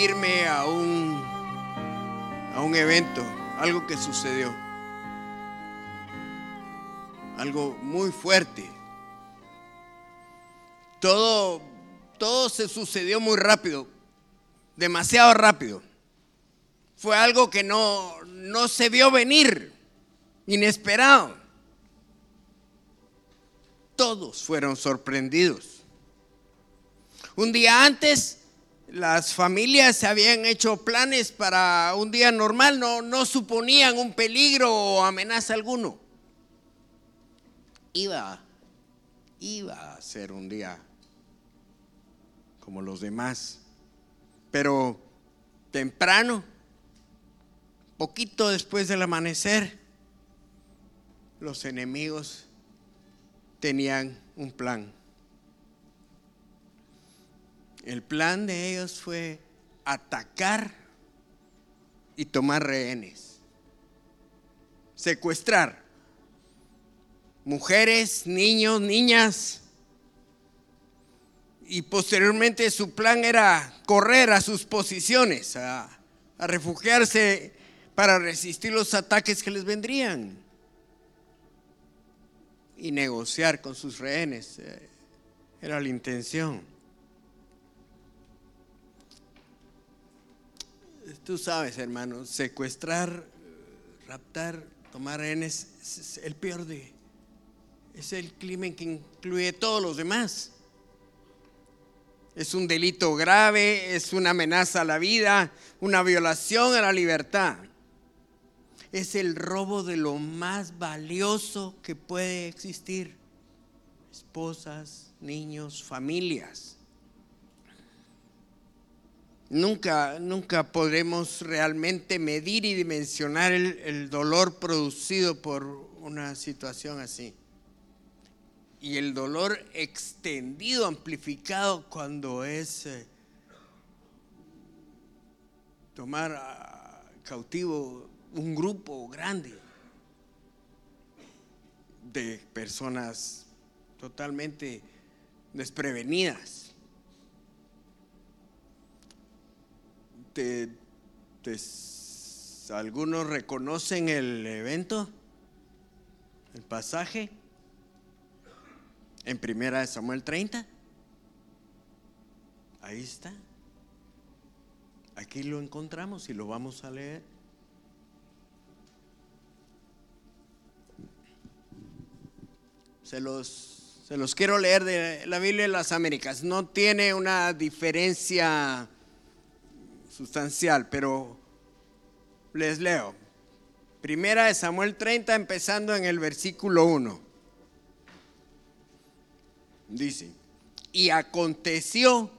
referirme a un, a un evento, algo que sucedió. Algo muy fuerte. Todo, todo se sucedió muy rápido, demasiado rápido. Fue algo que no, no se vio venir, inesperado. Todos fueron sorprendidos. Un día antes, las familias se habían hecho planes para un día normal, no, no suponían un peligro o amenaza alguno. Iba, iba a ser un día como los demás, pero temprano, poquito después del amanecer, los enemigos tenían un plan. El plan de ellos fue atacar y tomar rehenes, secuestrar mujeres, niños, niñas. Y posteriormente su plan era correr a sus posiciones, a, refugiarse para resistir los ataques que les vendrían y negociar con sus rehenes. Eh, Era la intención. Tú sabes, hermano, secuestrar, raptar, tomar rehenes es el peor de... Es el crimen que incluye todos los demás. Es un delito grave, es una amenaza a la vida, una violación a la libertad. Es el robo de lo más valioso que puede existir. Esposas, niños, familias. Nunca, nunca podremos realmente medir y dimensionar el, dolor producido por una situación así y el dolor extendido, amplificado cuando es eh, tomar a cautivo un grupo grande de personas totalmente desprevenidas. Te- te- ¿Algunos reconocen el evento? ¿El pasaje? En primera de Samuel 30. Ahí está. Aquí lo encontramos y lo vamos a leer. Se los, se los quiero leer de la Biblia de las Américas. No tiene una diferencia sustancial, pero les leo. Primera de Samuel 30, empezando en el versículo 1. Dice, y aconteció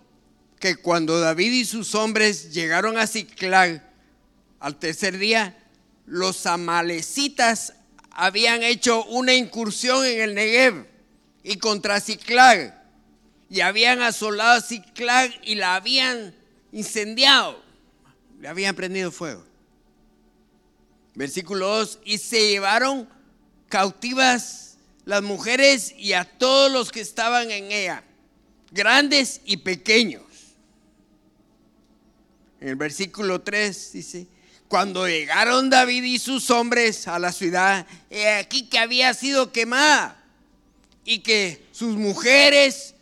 que cuando David y sus hombres llegaron a Ciclag al tercer día, los amalecitas habían hecho una incursión en el Negev y contra Ciclag y habían asolado Ciclag y la habían incendiado, le habían prendido fuego. Versículo 2, y se llevaron cautivas las mujeres y a todos los que estaban en ella, grandes y pequeños. En el versículo 3 dice, cuando llegaron David y sus hombres a la ciudad, he aquí que había sido quemada y que sus mujeres,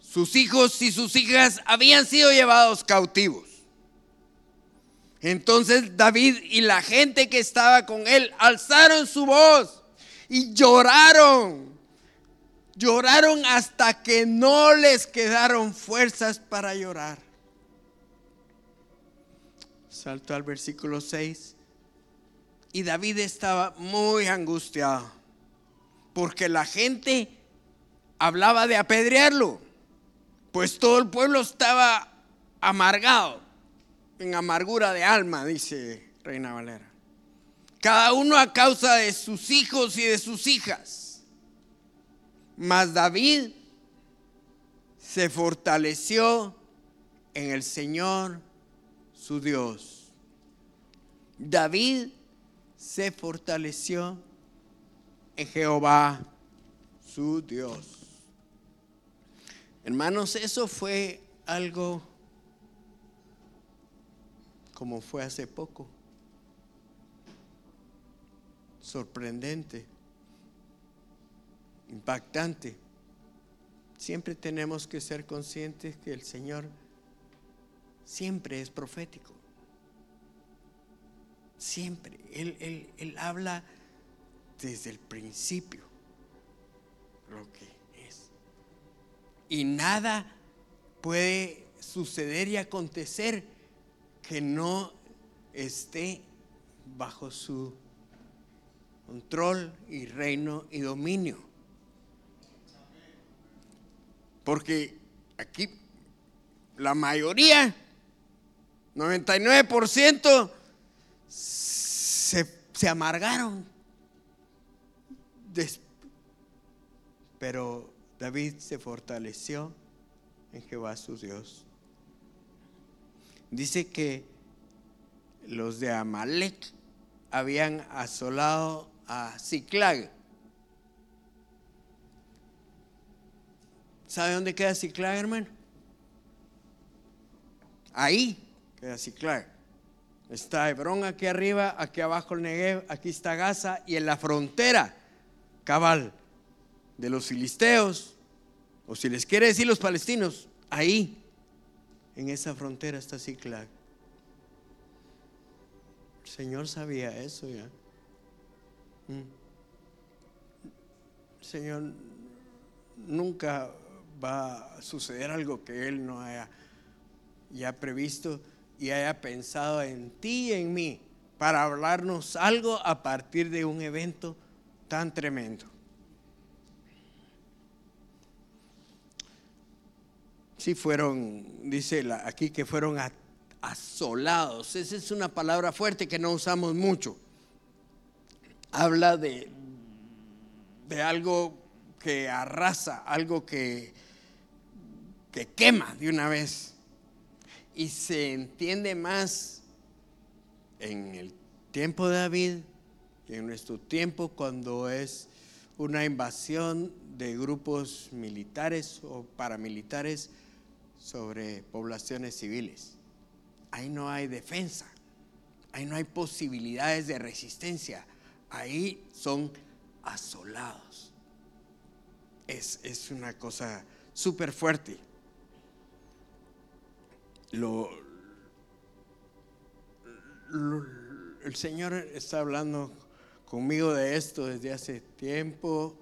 sus hijos y sus hijas habían sido llevados cautivos. Entonces David y la gente que estaba con él alzaron su voz y lloraron. Lloraron hasta que no les quedaron fuerzas para llorar. Salto al versículo 6. Y David estaba muy angustiado porque la gente hablaba de apedrearlo, pues todo el pueblo estaba amargado, en amargura de alma, dice Reina Valera. Cada uno a causa de sus hijos y de sus hijas. Mas David se fortaleció en el Señor su Dios. David se fortaleció en Jehová su Dios. Hermanos, eso fue algo como fue hace poco. Sorprendente, impactante. Siempre tenemos que ser conscientes que el Señor siempre es profético. Siempre. Él, él habla desde el principio lo que es. Y nada puede suceder y acontecer que no esté bajo su control y reino y dominio. Porque aquí la mayoría, 99%, se, se amargaron. Pero David se fortaleció en Jehová su Dios. Dice que los de Amalek habían asolado a Ciclag. ¿Sabe dónde queda Ciclag, hermano? Ahí queda Ciclag. Está Hebrón aquí arriba, aquí abajo el Negev, aquí está Gaza y en la frontera, cabal, de los filisteos, o si les quiere decir los palestinos, ahí en esa frontera está Ciclag. El Señor sabía eso ya. Mm. Señor nunca va a suceder algo que Él no haya ya previsto y haya pensado en ti y en mí para hablarnos algo a partir de un evento tan tremendo. Sí fueron, dice aquí que fueron asolados. Esa es una palabra fuerte que no usamos mucho. Habla de, de algo que arrasa, algo que, que quema de una vez. Y se entiende más en el tiempo de David y en nuestro tiempo cuando es una invasión de grupos militares o paramilitares sobre poblaciones civiles. Ahí no hay defensa, ahí no hay posibilidades de resistencia, ahí son asolados. Es, una cosa súper fuerte. Lo, el Señor está hablando conmigo de esto desde hace tiempo,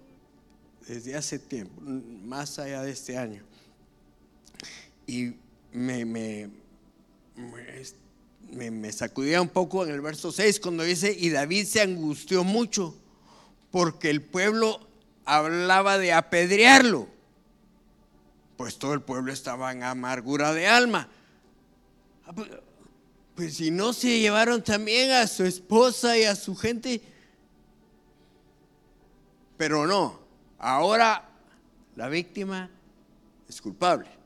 desde hace tiempo, más allá de este año. Y me, me, me, sacudía un poco en el verso 6 cuando dice, y David se angustió mucho porque el pueblo hablaba de apedrearlo. Pues todo el pueblo estaba en amargura de alma. Ah, pues, pues si no se llevaron también a su esposa y a su gente. Pero no, ahora la víctima es culpable.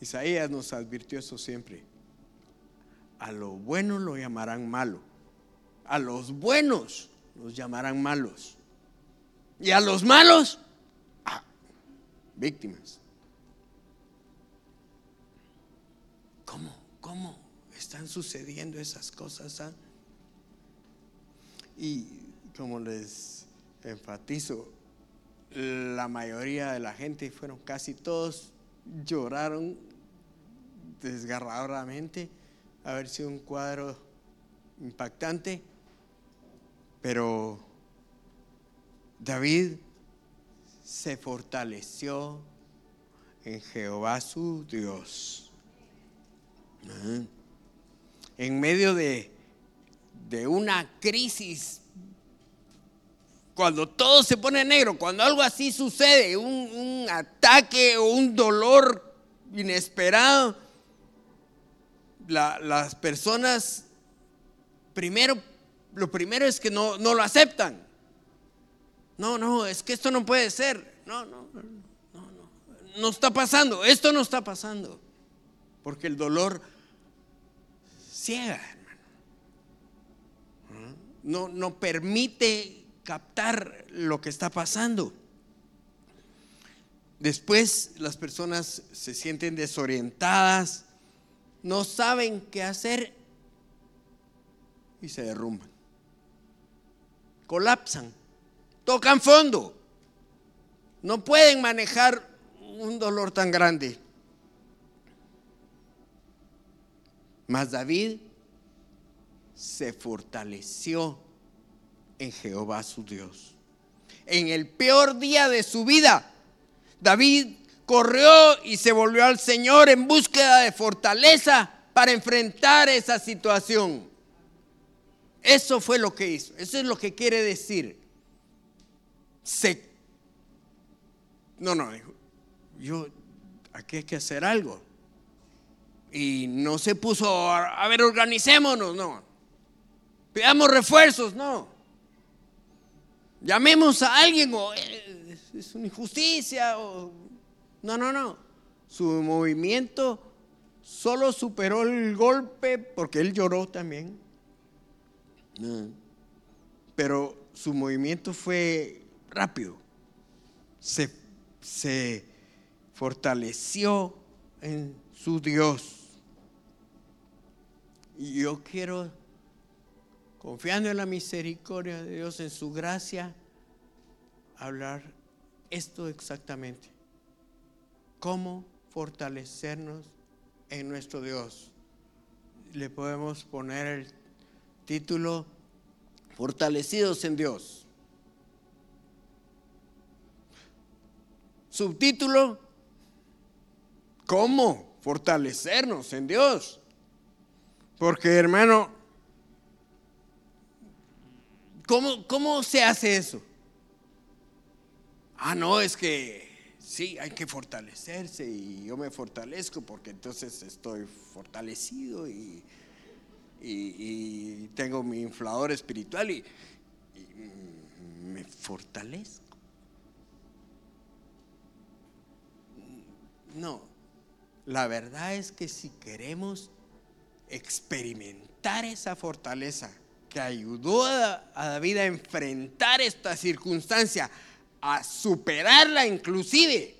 Isaías nos advirtió eso siempre. A lo bueno lo llamarán malo. A los buenos los llamarán malos. Y a los malos, ah, víctimas. ¿Cómo? ¿Cómo están sucediendo esas cosas? Ah? Y como les enfatizo, la mayoría de la gente, fueron casi todos, lloraron desgarradoramente, haber sido un cuadro impactante, pero David se fortaleció en Jehová su Dios. En medio de, de una crisis, cuando todo se pone negro, cuando algo así sucede, un, un ataque o un dolor inesperado, las personas, primero, lo primero es que no, no lo aceptan. No, no, es que esto no puede ser. No, no, no, no, no. Está pasando, esto no está pasando. Porque el dolor ciega, hermano. No, no permite captar lo que está pasando. Después las personas se sienten desorientadas, no saben qué hacer y se derrumban. Colapsan, tocan fondo. No pueden manejar un dolor tan grande. Mas David se fortaleció en Jehová su Dios. En el peor día de su vida, David corrió y se volvió al Señor en búsqueda de fortaleza para enfrentar esa situación. Eso fue lo que hizo. Eso es lo que quiere decir. Se... No, no, yo, aquí hay que hacer algo. Y no se puso a, ver, organicémonos, no. Pidamos refuerzos, no. Llamemos a alguien o eh, es una injusticia o no, no, no. Su movimiento solo superó el golpe porque él lloró también. Pero su movimiento fue rápido. Se, se fortaleció en su Dios. Y yo quiero, confiando en la misericordia de Dios, en su gracia, hablar esto exactamente. ¿Cómo fortalecernos en nuestro Dios? Le podemos poner el título Fortalecidos en Dios. Subtítulo, ¿cómo fortalecernos en Dios? Porque hermano, ¿cómo, cómo se hace eso? Ah, no, es que sí, hay que fortalecerse y yo me fortalezco porque entonces estoy fortalecido y y, tengo mi inflador espiritual y, me fortalezco. No, la verdad es que si queremos experimentar esa fortaleza que ayudó a, David a enfrentar esta circunstancia, a superarla inclusive,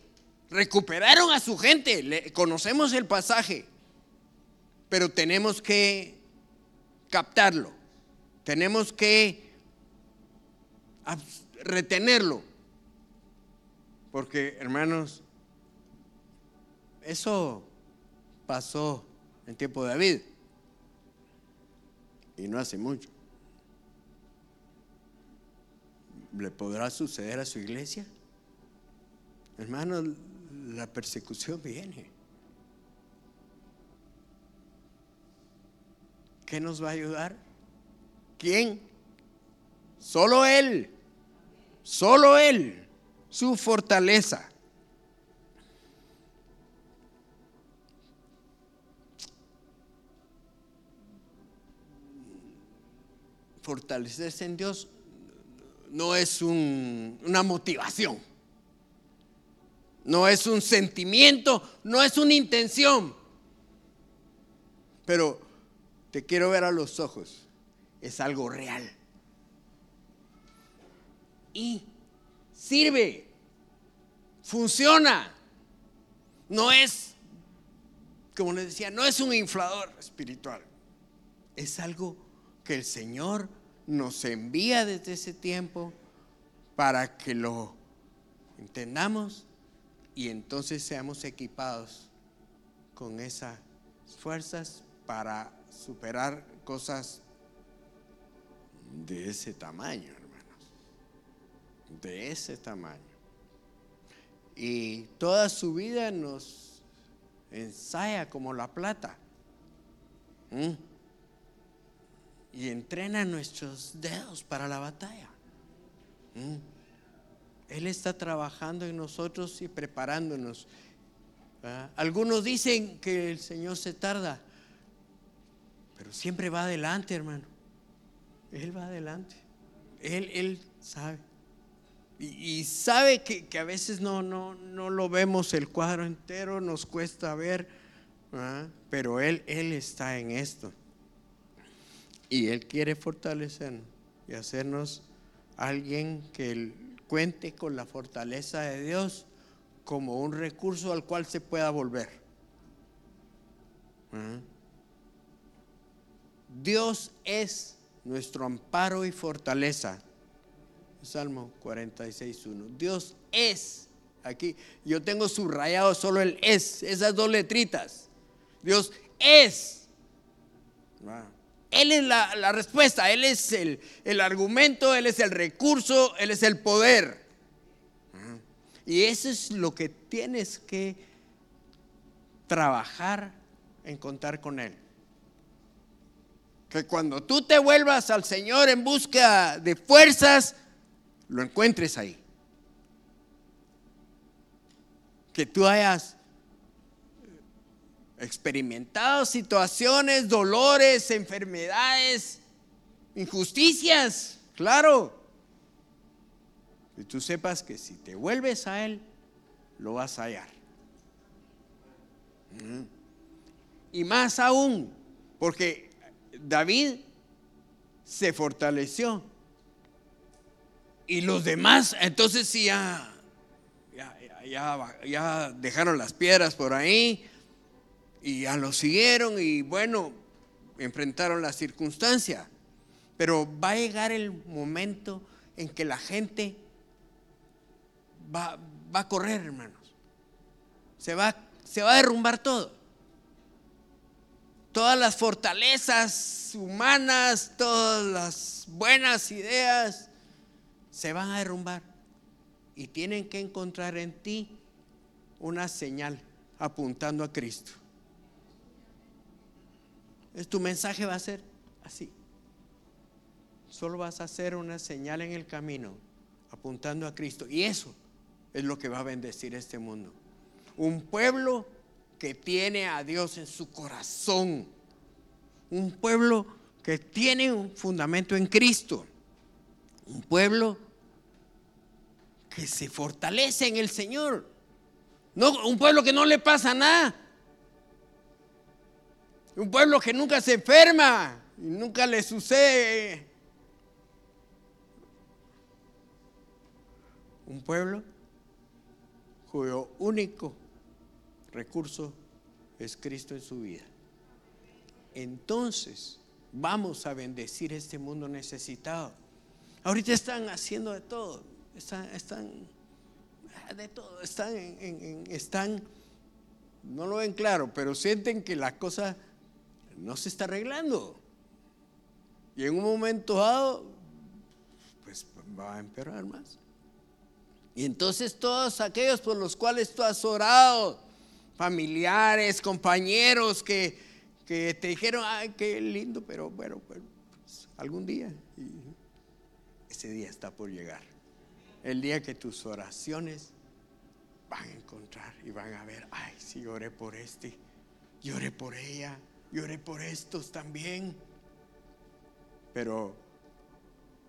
recuperaron a su gente, conocemos el pasaje, pero tenemos que captarlo. Tenemos que retenerlo. Porque, hermanos, eso pasó en tiempo de David. Y no hace mucho. ¿Le podrá suceder a su iglesia? Hermanos, la persecución viene. ¿Qué nos va a ayudar? ¿Quién? Solo Él. Solo Él. Su fortaleza. Fortalecerse en Dios no es una motivación, no es un sentimiento, no es una intención. Pero te quiero ver a los ojos, es algo real. Y sirve, funciona. No es, como les decía, no es un inflador espiritual. Es algo que el Señor nos envía desde ese tiempo para que lo entendamos y entonces seamos equipados con esas fuerzas para superar cosas de ese tamaño, hermanos. De ese tamaño. Y toda su vida nos ensaya como la plata. Y entrena nuestros dedos para la batalla. Él está trabajando en nosotros y preparándonos. Algunos dicen que el Señor se tarda. Pero siempre va adelante, hermano. Él va adelante. Él, él sabe. Y, sabe que, a veces no, no, no lo vemos el cuadro entero, nos cuesta ver, pero él, él está en esto. Y Él quiere fortalecernos y hacernos alguien que cuente con la fortaleza de Dios como un recurso al cual se pueda volver. Dios es nuestro amparo y fortaleza. Salmo 46.1. Dios es. Aquí yo tengo subrayado solo el es, esas dos letritas. Dios es. Él es la, respuesta, Él es el, el argumento, Él es el recurso, Él es el poder. Y eso es lo que tienes que trabajar en contar con Él. Que cuando tú te vuelvas al Señor en busca de fuerzas, lo encuentres ahí. Que tú hayas experimentado situaciones, dolores, enfermedades, injusticias, claro. Y tú sepas que si te vuelves a Él, lo vas a hallar. Mm. Y más aún, porque David se fortaleció. Y los demás, entonces sí, ya, ya, ya, dejaron las piedras por ahí y ya lo siguieron y bueno, enfrentaron la circunstancia. Pero va a llegar el momento en que la gente va, va a correr, hermanos. Se va, se va a derrumbar todo. Todas las fortalezas humanas, todas las buenas ideas se van a derrumbar. Y tienen que encontrar en ti una señal apuntando a Cristo. Tu mensaje va a ser así. Solo vas a hacer una señal en el camino apuntando a Cristo. Y eso es lo que va a bendecir este mundo. Un pueblo que tiene a Dios en su corazón. Un pueblo que tiene un fundamento en Cristo. Un pueblo que se fortalece en el Señor. No, un pueblo que no le pasa nada. Un pueblo que nunca se enferma y nunca le sucede. Un pueblo cuyo único recurso es Cristo en su vida. Entonces vamos a bendecir este mundo necesitado. Ahorita están haciendo de todo, están, están de todo, están, están, no lo ven claro, pero sienten que la cosa no se está arreglando. Y en un momento dado, pues va a empeorar más. Y entonces todos aquellos por los cuales tú has orado, familiares, compañeros que, te dijeron, ay, qué lindo, pero bueno, pues, algún día. ese día está por llegar. El día que tus oraciones van a encontrar y van a ver, ay, sí, oré por este, lloré por ella, lloré por estos también. Pero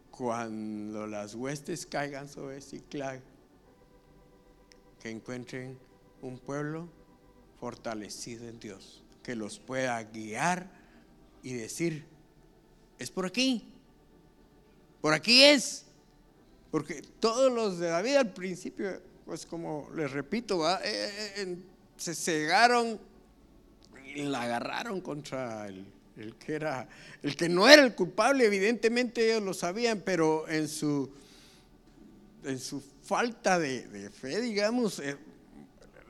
cuando las huestes caigan sobre Ciclag, que encuentren un pueblo fortalecido en Dios, que los pueda guiar y decir, es por aquí, por aquí es, porque todos los de David al principio, pues como les repito, eh, eh, eh, se cegaron la agarraron contra el, el que era, el que no era el culpable, evidentemente ellos lo sabían, pero en su, en su falta de, fe, digamos, eh,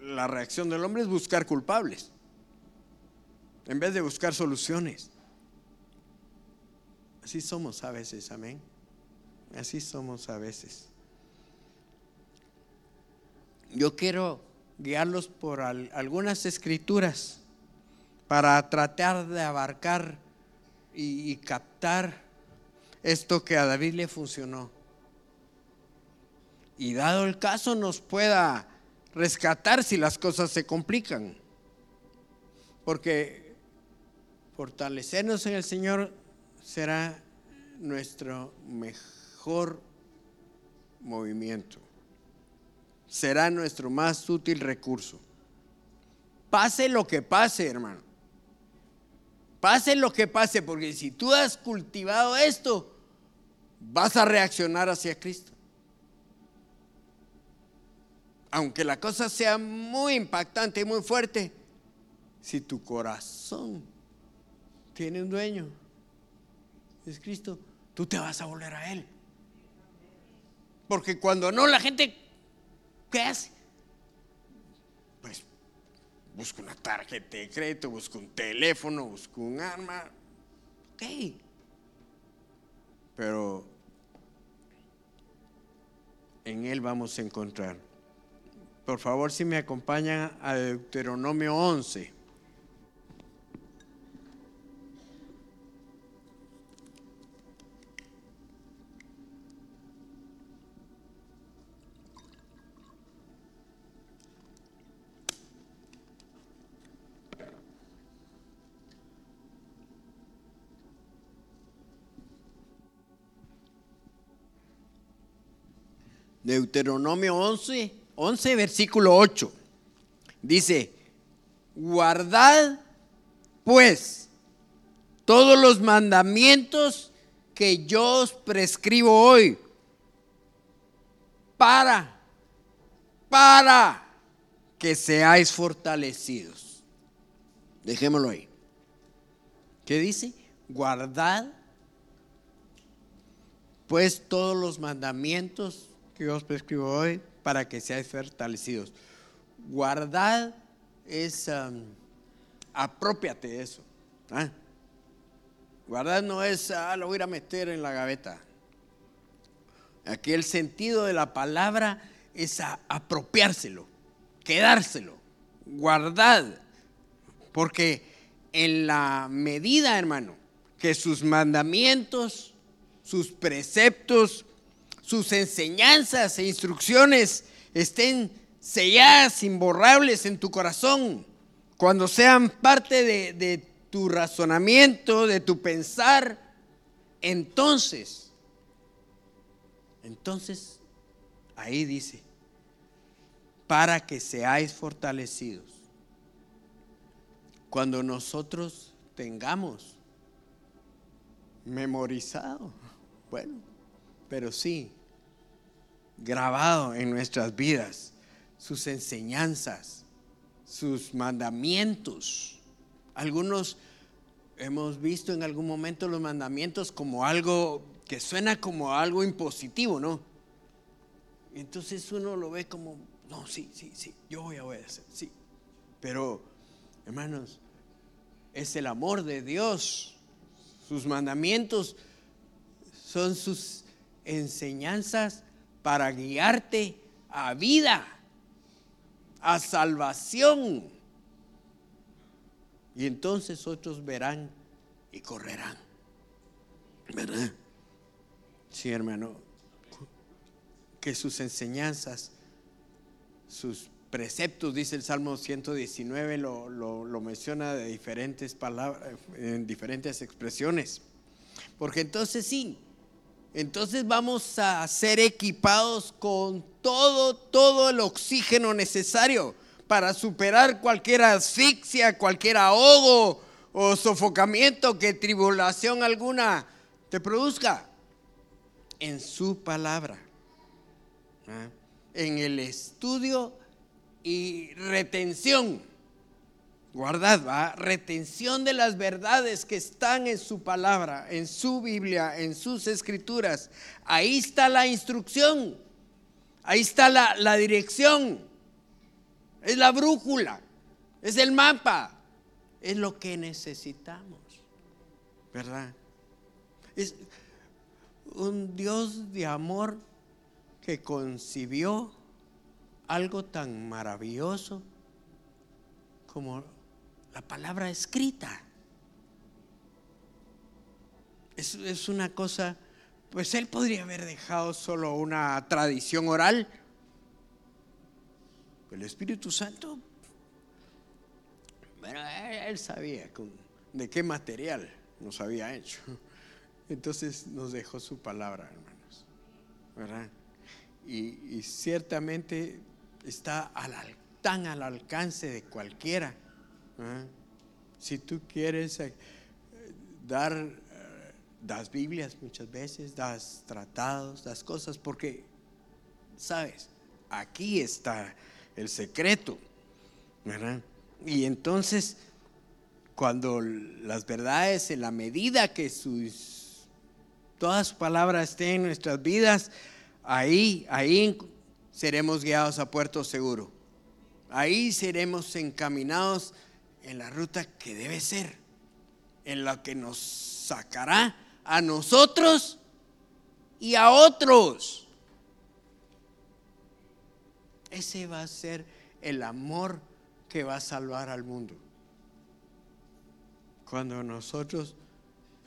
la reacción del hombre es buscar culpables, en vez de buscar soluciones. Así somos a veces, amén. Así somos a veces. Yo quiero guiarlos por algunas escrituras para tratar de abarcar y captar esto que a David le funcionó y dado el caso nos pueda rescatar si las cosas se complican. Porque fortalecernos en el Señor será nuestro mejor movimiento. Será nuestro más útil recurso. Pase lo que pase, hermano. Pase lo que pase, porque si tú has cultivado esto, vas a reaccionar hacia Cristo. aunque la cosa sea muy impactante y muy fuerte, si tu corazón tiene un dueño, es Cristo, tú te vas a volver a Él. Porque cuando no, la gente, ¿qué hace? Busca una tarjeta de crédito, busca un teléfono, busca un arma. Ok. Pero en Él vamos a encontrar. Por favor, si me acompañan a Deuteronomio 11. Deuteronomio 11, 11, versículo 8. Dice, guardad pues todos los mandamientos que yo os prescribo hoy para, para que seáis fortalecidos. Dejémoslo ahí. ¿Qué dice? Guardad pues todos los mandamientos que os prescribo hoy para que seáis fortalecidos. Guardad es, um, apropiate de eso. ¿ah? Guardar no es, ah, lo voy a a meter en la gaveta. Aquí el sentido de la palabra es apropiárselo, quedárselo, guardad. Porque en la medida, hermano, que sus mandamientos, sus preceptos, sus enseñanzas e instrucciones estén selladas, imborrables en tu corazón, cuando sean parte de, tu razonamiento, de tu pensar, entonces, entonces, ahí dice, para que seáis fortalecidos. Cuando nosotros tengamos memorizado, bueno, pero sí, grabado en nuestras vidas, sus enseñanzas, sus mandamientos. Algunos hemos visto en algún momento los mandamientos como algo que suena como algo impositivo, ¿no? Entonces uno lo ve como, no, sí, sí, sí, yo voy a obedecer, sí. Pero, hermanos, es el amor de Dios. Sus mandamientos son sus enseñanzas para guiarte a vida, a salvación. Y entonces otros verán y correrán. ¿Verdad? Sí, hermano. Que sus enseñanzas, sus preceptos, dice el Salmo 119, lo, lo menciona de diferentes palabras, en diferentes expresiones. Porque entonces sí, entonces vamos a ser equipados con todo, todo el oxígeno necesario para superar cualquier asfixia, cualquier ahogo o sofocamiento que tribulación alguna te produzca. En su palabra, ¿ah? en el estudio y retención guardad, ¿va? retención de las verdades que están en su palabra, en su Biblia, en sus escrituras. Ahí está la instrucción, ahí está la, la dirección, es la brújula, es el mapa, es lo que necesitamos, ¿verdad? Es un Dios de amor que concibió algo tan maravilloso como la palabra escrita. Es, una cosa, pues él podría haber dejado solo una tradición oral. El Espíritu Santo, bueno, él sabía de qué material nos había hecho. Entonces nos dejó su palabra, hermanos. ¿Verdad? Y, ciertamente está tan al alcance de cualquiera Si tú quieres eh, dar, eh, das Biblias muchas veces, das tratados, das cosas, porque, sabes, aquí está el secreto. Y entonces, cuando las verdades, en la medida que sus, todas sus palabras estén en nuestras vidas, ahí, ahí seremos guiados a puerto seguro. Ahí seremos encaminados en la ruta que debe ser, en la que nos sacará a nosotros y a otros. Ese va a ser el amor que va a salvar al mundo. Cuando nosotros,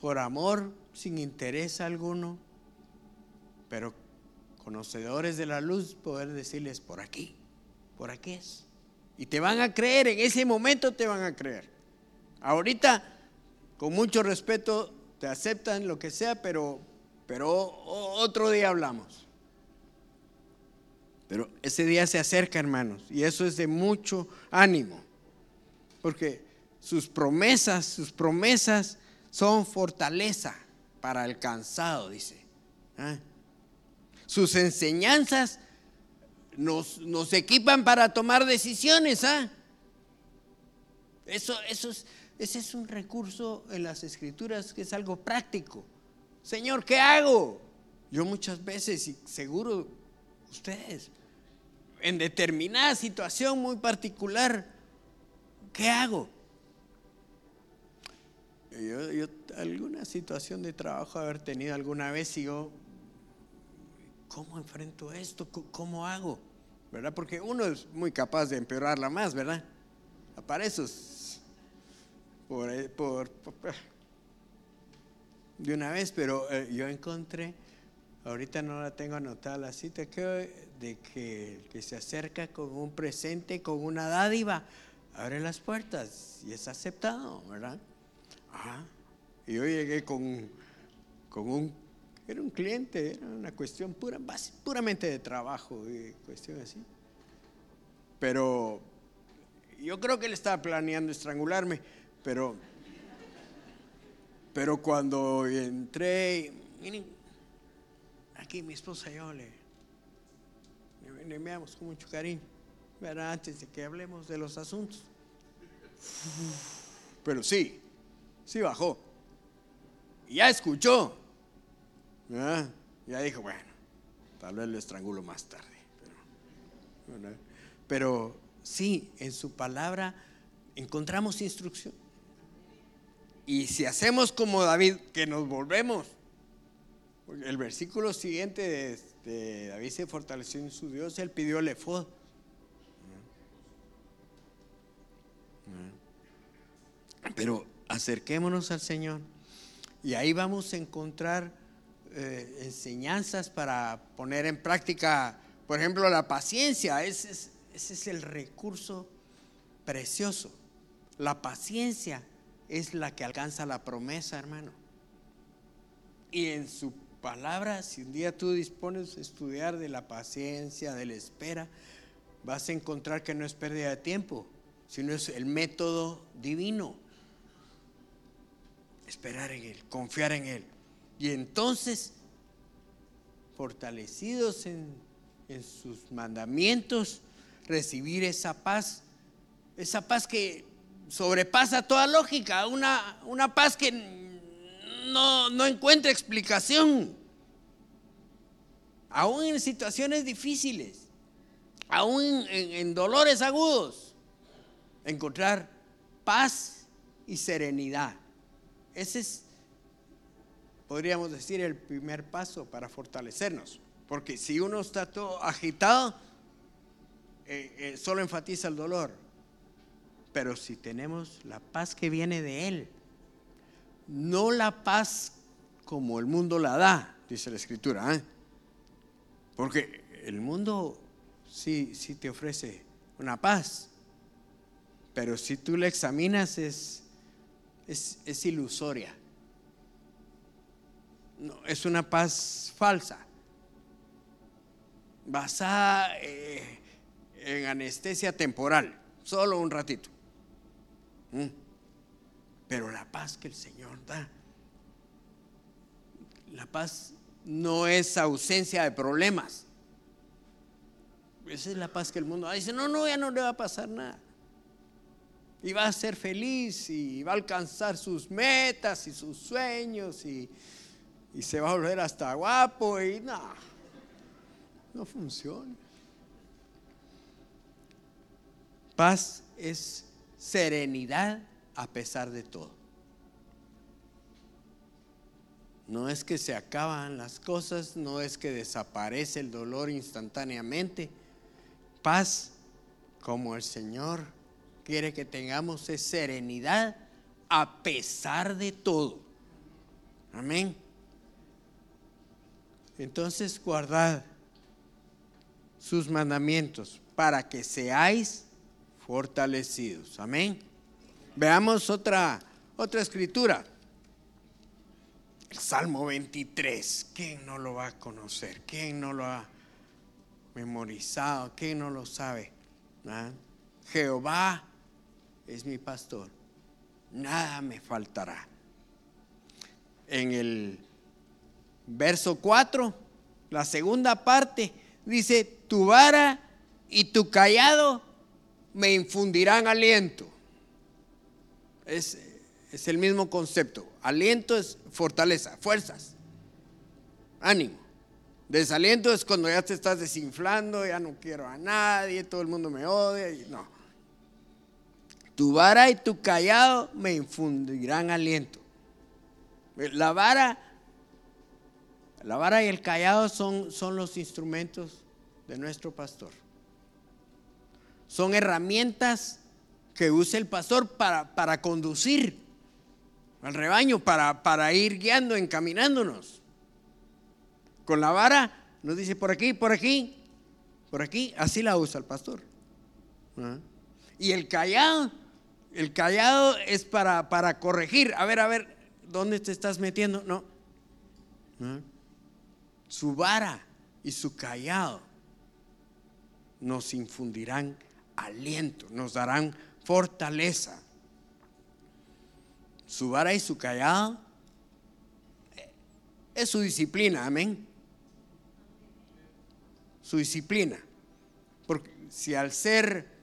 por amor, sin interés alguno, pero conocedores de la luz, poder decirles por aquí, por aquí es. Y te van a creer, en ese momento te van a creer. Ahorita, con mucho respeto, te aceptan lo que sea, pero, pero otro día hablamos. Pero ese día se acerca, hermanos, y eso es de mucho ánimo, porque sus promesas, sus promesas son fortaleza para el cansado, dice. ¿ah? Sus enseñanzas nos, nos, equipan para tomar decisiones. ¿ah? Eso, eso es, ese es un recurso en las escrituras que es algo práctico. Señor, ¿qué hago? Yo muchas veces, y seguro ustedes, en determinada situación muy particular, ¿qué hago? Yo, alguna situación de trabajo haber tenido alguna vez y yo, ¿cómo enfrento esto? ¿Cómo hago? ¿Verdad? Porque uno es muy capaz de empeorarla más, ¿verdad? Para eso por, por, de una vez, pero eh, yo encontré, ahorita no la tengo anotada la cita, que, de que que se acerca con un presente, con una dádiva, abre las puertas y es aceptado, ¿verdad? Y yo llegué con, con un, era un cliente, era una cuestión pura, puramente de trabajo, y cuestión así. Pero yo creo que él estaba planeando estrangularme, pero, pero cuando entré, miren, aquí mi esposa y yo le, le enviamos con mucho cariño, ¿verdad? antes de que hablemos de los asuntos. Pero sí, sí bajó. Ya escuchó. Ya dijo, bueno, tal vez lo estrangulo más tarde. Pero, pero sí, en su palabra encontramos instrucción. Y si hacemos como David, que nos volvemos, el versículo siguiente de, David se fortaleció en su Dios, él pidió el efod. Pero acerquémonos al Señor y ahí vamos a encontrar eh, enseñanzas para poner en práctica, por ejemplo, la paciencia. Ese es, ese es el recurso precioso. La paciencia es la que alcanza la promesa, hermano. Y en su palabra, si un día tú dispones de estudiar de la paciencia, de la espera, vas a encontrar que no es pérdida de tiempo, sino es el método divino. Esperar en Él, confiar en Él. Y entonces, fortalecidos en, en sus mandamientos, recibir esa paz, esa paz que sobrepasa toda lógica, una, una paz que no, no encuentra explicación. Aún en situaciones difíciles, aún en, en dolores agudos, encontrar paz y serenidad. Ese es, podríamos decir, el primer paso para fortalecernos. Porque si uno está todo agitado, eh, eh, solo enfatiza el dolor. Pero si tenemos la paz que viene de Él, no la paz como el mundo la da, dice la Escritura. ¿eh? Porque el mundo sí, sí te ofrece una paz, pero si tú la examinas es, es, ilusoria. No, es una paz falsa, basada en anestesia temporal, solo un ratito. Mm. Pero la paz que el Señor da, la paz no es ausencia de problemas. Esa es la paz que el mundo dice, no, no, ya no le va a pasar nada. Y va a ser feliz y va a alcanzar sus metas y sus sueños y, y se va a volver hasta guapo y no, no funciona. Paz es serenidad a pesar de todo. No es que se acaban las cosas, no es que desaparece el dolor instantáneamente. Paz, como el Señor quiere que tengamos, es serenidad a pesar de todo. Amén. Entonces guardad sus mandamientos para que seáis fortalecidos. Amén. Veamos otra, otra escritura. El Salmo 23. ¿Quién no lo va a conocer? ¿Quién no lo ha memorizado? ¿Quién no lo sabe? ¿Ah? Jehová es mi pastor. Nada me faltará. En el verso 4, la segunda parte, dice, tu vara y tu callado me infundirán aliento. Es, es el mismo concepto. Aliento es fortaleza, fuerzas, ánimo. Desaliento es cuando ya te estás desinflando, ya no quiero a nadie, todo el mundo me odia. Y no. Tu vara y tu callado me infundirán aliento. La vara, la vara y el callado son, son los instrumentos de nuestro pastor. Son herramientas que usa el pastor para, para conducir al rebaño, para, para ir guiando, encaminándonos. Con la vara nos dice por aquí, por aquí, por aquí, así la usa el pastor. ¿Ah? Y el callado, el callado es para, para corregir. A ver, a ver, ¿dónde te estás metiendo? No. ¿Ah? Su vara y su callado nos infundirán aliento, nos darán fortaleza. Su vara y su callado es su disciplina, amén. Su disciplina. Porque si al ser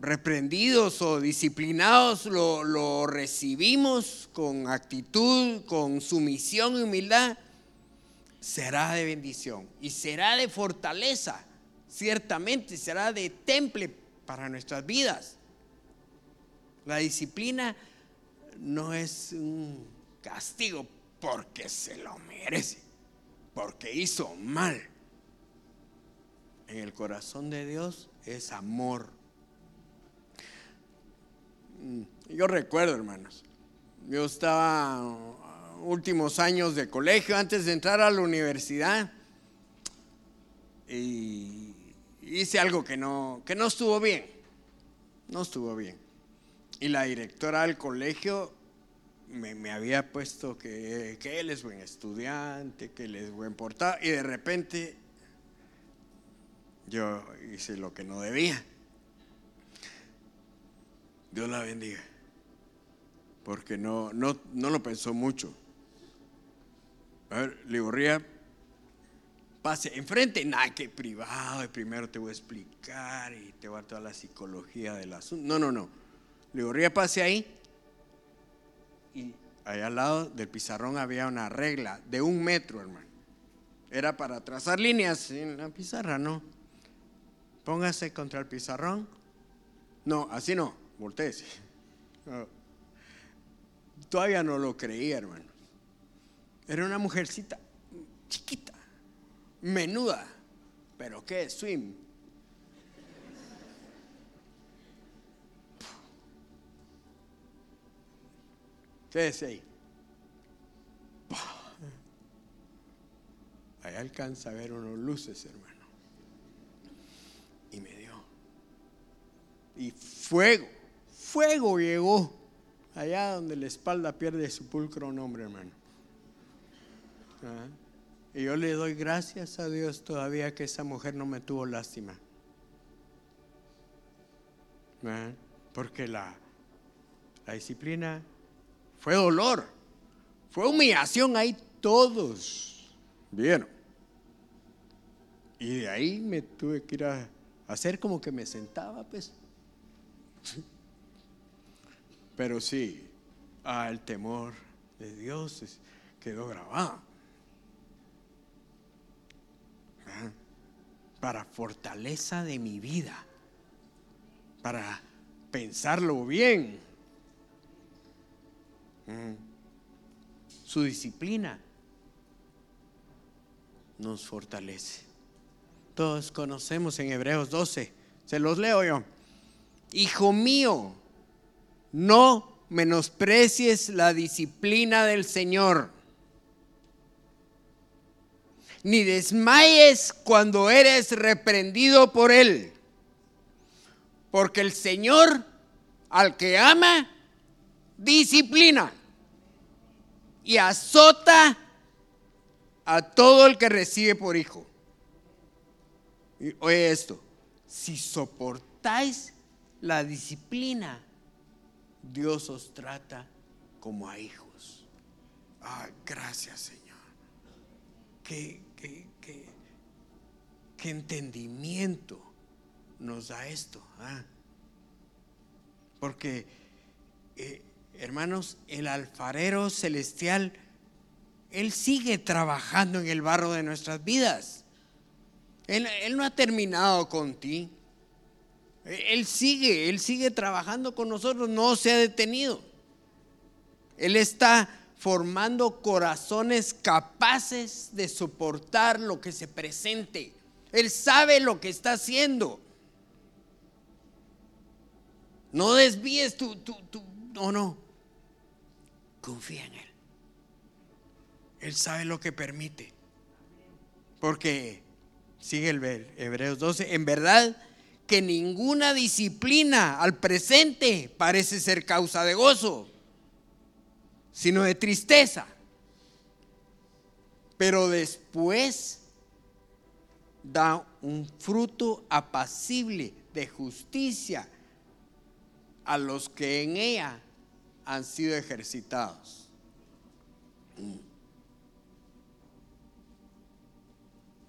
reprendidos o disciplinados lo, lo recibimos con actitud, con sumisión y humildad, será de bendición y será de fortaleza, ciertamente será de temple para nuestras vidas. La disciplina no es un castigo porque se lo merece, porque hizo mal. En el corazón de Dios es amor. Mm, yo recuerdo, hermanos, yo estaba últimos años de colegio antes de entrar a la universidad y hice algo que no, que no estuvo bien, no estuvo bien. Y la directora del colegio me, había puesto que, que, él es buen estudiante, que él es buen portado, y de repente yo hice lo que no debía. Dios la bendiga, porque no, no, no lo pensó mucho. A ver, Ligorría, pase enfrente, nada que privado, y primero te voy a explicar y te voy a dar toda la psicología del asunto. No, no, no. Ligorría, pase ahí. Y allá al lado del pizarrón había una regla de un metro, hermano. Era para trazar líneas en la pizarra, ¿no? Póngase contra el pizarrón. No, así no, volteese. Todavía no lo creía, hermano. Era una mujercita chiquita, menuda, pero qué swim. Quédese ahí. Ahí alcanza a ver unos luces, hermano. Y me dio. Y fuego, fuego llegó allá donde la espalda pierde su pulcro nombre, hermano. Y yo le doy gracias a Dios todavía que esa mujer no me tuvo lástima. Porque la, la disciplina fue dolor, fue humillación ahí todos vieron. Y de ahí me tuve que ir a, hacer como que me sentaba, pues. Pero sí, el temor de Dios quedó grabado. Ah, para fortaleza de mi vida, para pensarlo bien. Mm. Su disciplina nos fortalece. Todos conocemos en Hebreos 12, se los leo yo. Hijo mío, no menosprecies la disciplina del Señor, ni desmayes cuando eres reprendido por Él, porque el Señor al que ama, disciplina y azota a todo el que recibe por hijo. Y oye esto, si soportáis la disciplina, Dios os trata como a hijos. Ah, gracias Señor. Qué, qué, qué, entendimiento nos da esto. Ah. Porque, eh, hermanos, el alfarero celestial él sigue trabajando en el barro de nuestras vidas. Él, no ha terminado con ti. Él sigue, Él sigue trabajando con nosotros, no se ha detenido. Él está formando corazones capaces de soportar lo que se presente. Él sabe lo que está haciendo. No desvíes tu, tu, tu, no, no. Confía en Él. Él sabe lo que permite. Porque, sigue el Hebreos 12, en verdad que ninguna disciplina al presente parece ser causa de gozo, sino de tristeza. Pero después da un fruto apacible de justicia a los que en ella han sido ejercitados.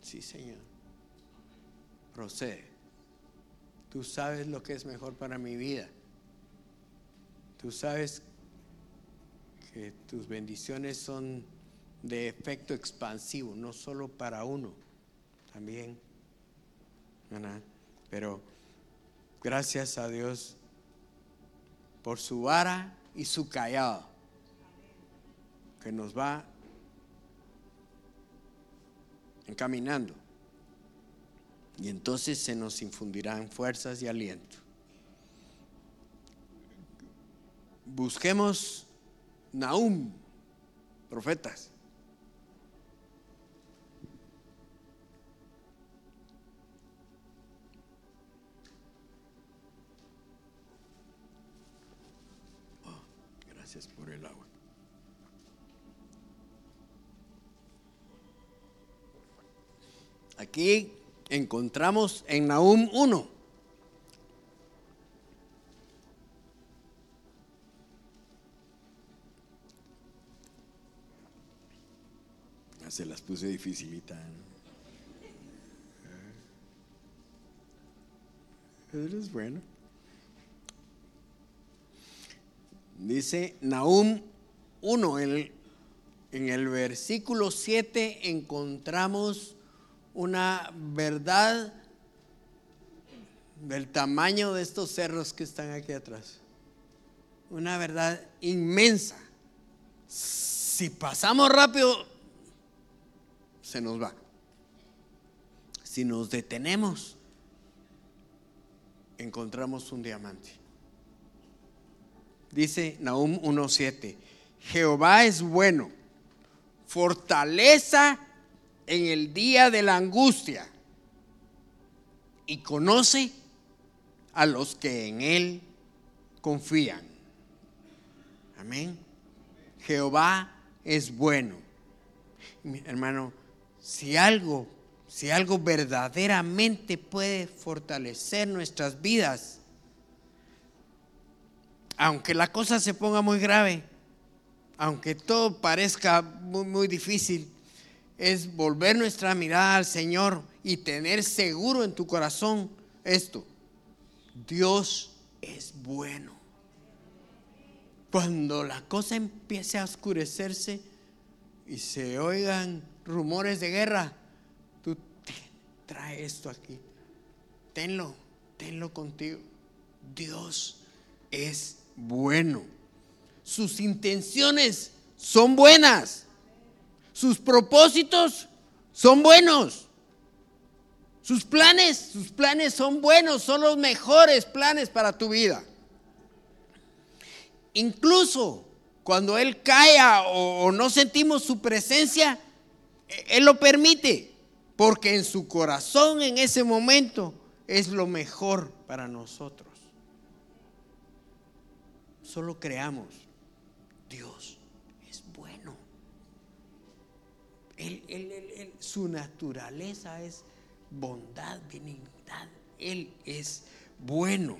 Sí, Señor. Procede. Tú sabes lo que es mejor para mi vida. Tú sabes tus bendiciones son de efecto expansivo, no solo para uno, también. Pero gracias a Dios por su vara y su callado, que nos va encaminando. Y entonces se nos infundirán fuerzas y aliento. Busquemos Naum, profetas. Oh, gracias por el agua. Aquí encontramos en Nahum 1. Se las puse dificilita. Es bueno. Dice Nahum 1, en el versículo 7 encontramos una verdad del tamaño de estos cerros que están aquí atrás. Una verdad inmensa. Si pasamos rápido, se nos va. Si nos detenemos, encontramos un diamante. Dice Nahum 1.7, Jehová es bueno, fortaleza en el día de la angustia y conoce a los que en Él confían. Amén. Jehová es bueno. hermano, si algo, si algo verdaderamente puede fortalecer nuestras vidas, aunque la cosa se ponga muy grave, aunque todo parezca muy, muy difícil, es volver nuestra mirada al Señor y tener seguro en tu corazón esto. Dios es bueno. Cuando la cosa empiece a oscurecerse y se oigan rumores de guerra, tú trae esto aquí. Tenlo, tenlo contigo. Dios es bueno. Sus intenciones son buenas. Sus propósitos son buenos. Sus planes, sus planes son buenos, son los mejores planes para tu vida. Incluso cuando Él caiga o, no sentimos su presencia, Él lo permite, porque en su corazón en ese momento es lo mejor para nosotros. Solo creamos, Dios es bueno. su naturaleza es bondad, benignidad. Él es bueno.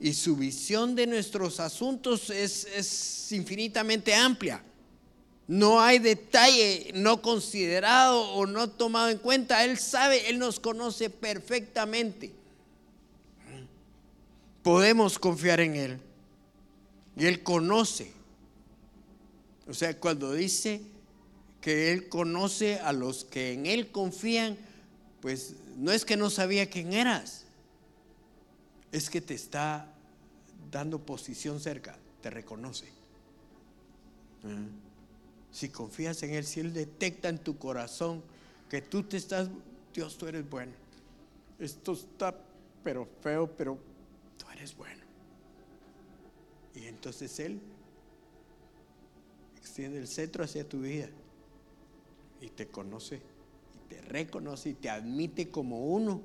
Y su visión de nuestros asuntos es, es infinitamente amplia. No hay detalle no considerado o no tomado en cuenta. Él sabe, Él nos conoce perfectamente. Podemos confiar en Él. Y Él conoce. O sea, cuando dice que Él conoce a los que en Él confían, pues no es que no sabía quién eras, es que te está dando posición cerca, te reconoce. ¿Eh? Si confías en Él, si Él detecta en tu corazón que tú te estás, Dios, tú eres bueno. Esto está pero feo, pero tú eres bueno. Y entonces Él extiende el centro hacia tu vida y te conoce y te reconoce y te admite como uno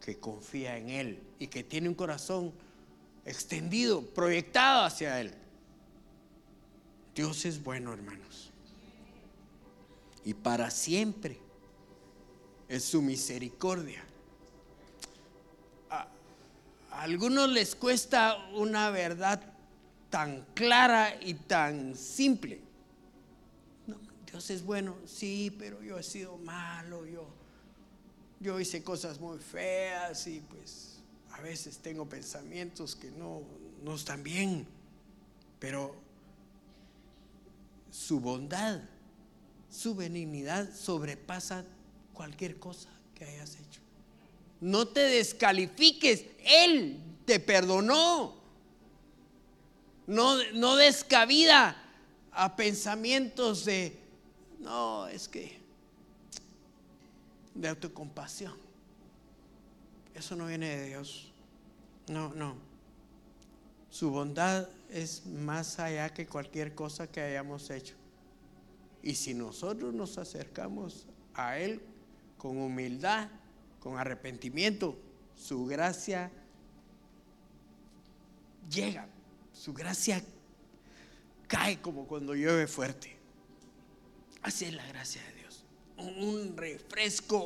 que confía en Él y que tiene un corazón extendido, proyectado hacia Él. Dios es bueno, hermanos. Y para siempre es su misericordia. A, algunos les cuesta una verdad tan clara y tan simple. Dios es bueno, sí, pero yo he sido malo, yo, yo hice cosas muy feas y pues a veces tengo pensamientos que no, no están bien, pero su bondad, su benignidad sobrepasa cualquier cosa que hayas hecho. No te descalifiques, Él te perdonó. No, no des cabida a pensamientos de, no, es que de autocompasión. Eso no viene de Dios. No, no. Su bondad es más allá que cualquier cosa que hayamos hecho. Y si nosotros nos acercamos a Él con humildad, con arrepentimiento, su gracia llega, su gracia cae como cuando llueve fuerte. Así es la gracia de Dios. Un refresco,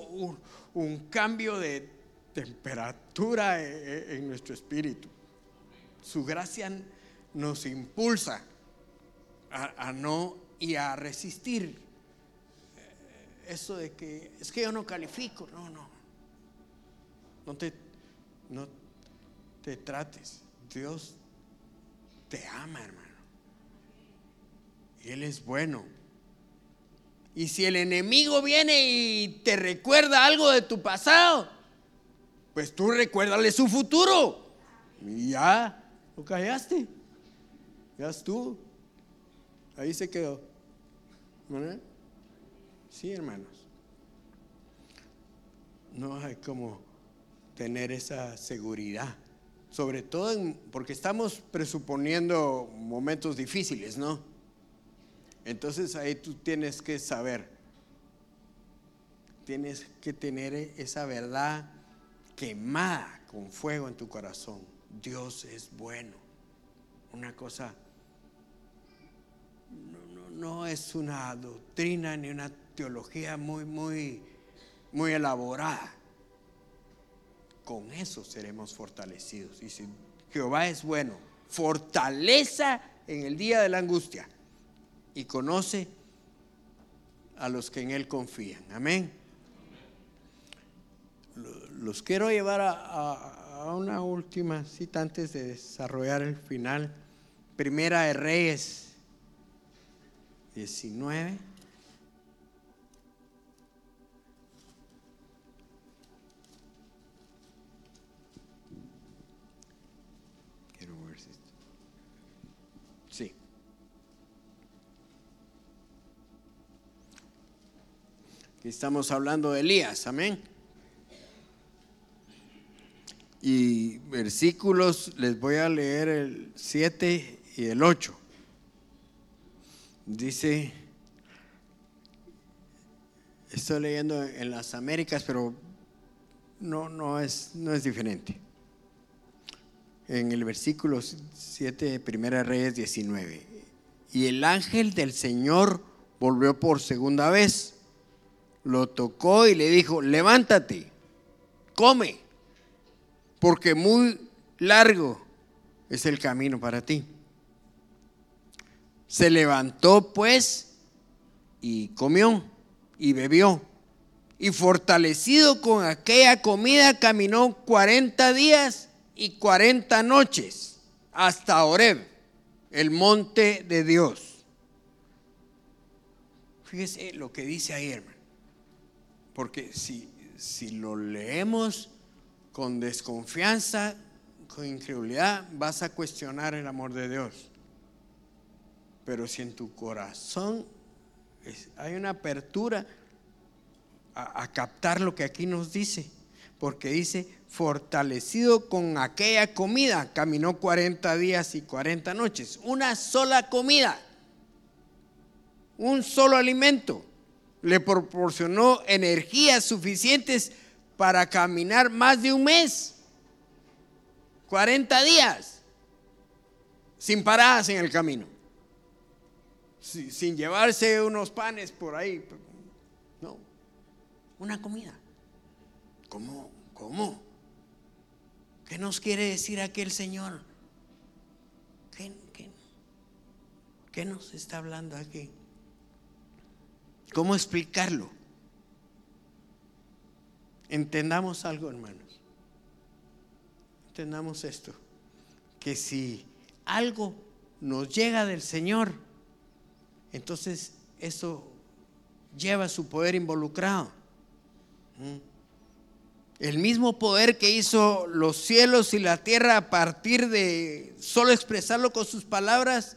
un, cambio de temperatura e, e, en, nuestro espíritu. Su gracia nos impulsa a, no y a resistir eh, eso de que es que yo no califico. No, no. No te, no te trates. Dios te ama, hermano. Él es bueno. Y si el enemigo viene y te recuerda algo de tu pasado, pues tú recuérdale su futuro. Y ya, lo callaste. Ya tú. Ahí se quedó. Sí, hermanos. No hay como tener esa seguridad. Sobre todo porque estamos presuponiendo momentos difíciles, ¿no? Entonces ahí tú tienes que saber, tienes que tener esa verdad quemada con fuego en tu corazón. Dios es bueno. Una cosa, no, es una doctrina ni una teología muy, muy, muy elaborada. Con eso seremos fortalecidos. Y si Jehová es bueno, fortaleza en el día de la angustia y conoce a los que en Él confían. Amén. los quiero llevar a, a una última cita antes de desarrollar el final. Primera de Reyes 19. Quiero ver si Sí. Estamos hablando de Elías, amén. Y versículos, les voy a leer el 7 y el 8. Dice, estoy leyendo en las Américas, pero no, no, es, no es diferente. En el versículo 7 de Primera Reyes 19. Y el ángel del Señor volvió por segunda vez, lo tocó y le dijo, levántate, come, porque muy largo es el camino para ti. Se levantó pues y comió y bebió. Y fortalecido con aquella comida caminó 40 días y 40 noches hasta Horeb, el monte de Dios. Fíjese lo que dice ahí, hermano. Porque si, si lo leemos con desconfianza, con incredulidad, vas a cuestionar el amor de Dios. Pero si en tu corazón hay una apertura a, a captar lo que aquí nos dice, porque dice, fortalecido con aquella comida, caminó 40 días y 40 noches, una sola comida, un solo alimento, le proporcionó energías suficientes para caminar más de un mes, 40 días, sin paradas en el camino si- sin llevarse unos panes por ahí. No, una comida. ¿Cómo? ¿Cómo? ¿Qué nos quiere decir aquel Señor? ¿Qué, qué, qué nos está hablando aquí? ¿Cómo explicarlo? Entendamos algo, hermanos. Entendamos esto. Que si algo nos llega del Señor, entonces eso lleva su poder involucrado. ¿Mm? El mismo poder que hizo los cielos y la tierra a partir de solo expresarlo con sus palabras,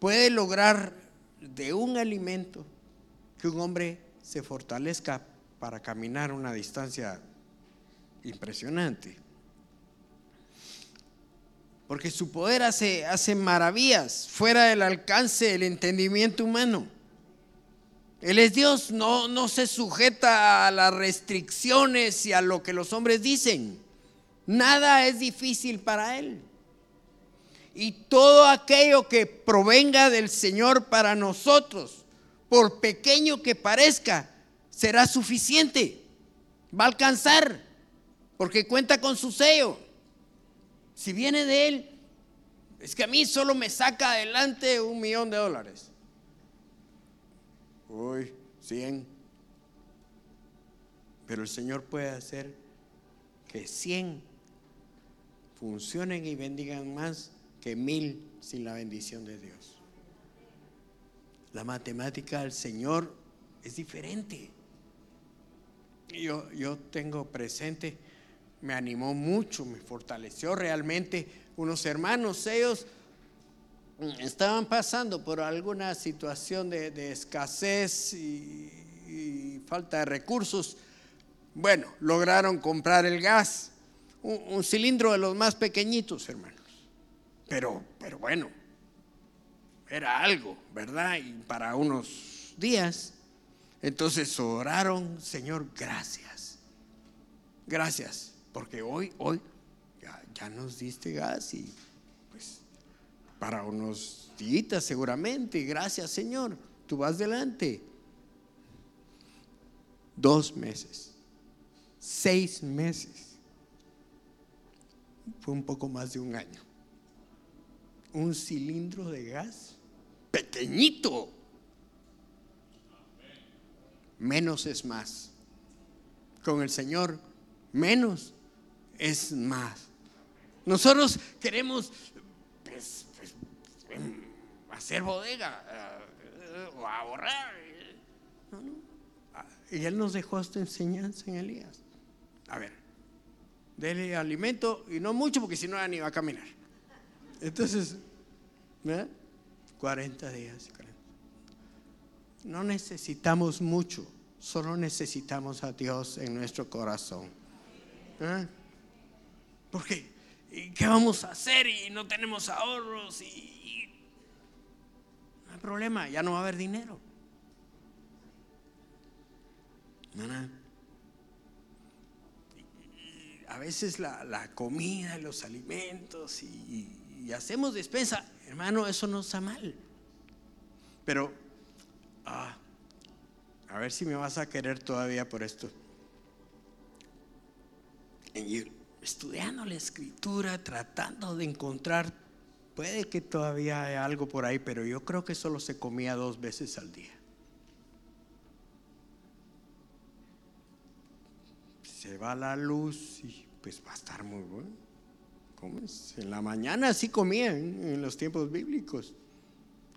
puede lograr de un alimento que un hombre se fortalezca para caminar una distancia impresionante. Porque su poder hace, hace maravillas fuera del alcance del entendimiento humano. Él es Dios, no, no se sujeta a las restricciones y a lo que los hombres dicen. Nada es difícil para Él. Y todo aquello que provenga del Señor para nosotros, por pequeño que parezca, será suficiente. Va a alcanzar, porque cuenta con su sello. Si viene de Él, es que a mí solo me saca adelante un millón de dólares. Uy, 100. Pero el Señor puede hacer que 100 funcionen y bendigan más que mil sin la bendición de Dios. La matemática del Señor es diferente. Yo, yo tengo presente, me animó mucho, me fortaleció realmente. Unos hermanos, ellos estaban pasando por alguna situación de, de escasez y, falta de recursos. Bueno, lograron comprar el gas, un, un cilindro de los más pequeñitos, hermanos. Pero, pero bueno, era algo, ¿verdad? Y para unos días. Entonces oraron, Señor, gracias. Gracias, porque hoy, hoy ya, nos diste gas y pues para unos días seguramente. Gracias, Señor. Tú vas delante. Dos meses, seis meses. Fue un poco más de un año. Un cilindro de gas pequeñito. Menos es más. Con el Señor menos es más. Nosotros queremos pues, pues, em, hacer bodega eh, o ahorrar. No, no. Ah, y Él nos dejó esta enseñanza en Elías. A ver, dele alimento y no mucho porque si no ni va a caminar. Entonces, ¿verdad? 40 días. No necesitamos mucho, solo necesitamos a Dios en nuestro corazón. ¿Eh? ¿Por qué? ¿Qué vamos a hacer? Y no tenemos ahorros y, no hay problema, ya no va a haber dinero. a veces la, comida, los alimentos y, hacemos despensa, hermano, eso no está mal. Pero ah, a ver si me vas a querer todavía por esto. Estudiando la escritura, tratando de encontrar, puede que todavía hay algo por ahí, pero yo creo que solo se comía dos veces al día. Se va la luz y pues va a estar muy bueno. ¿Cómo es? En la mañana sí comían en los tiempos bíblicos.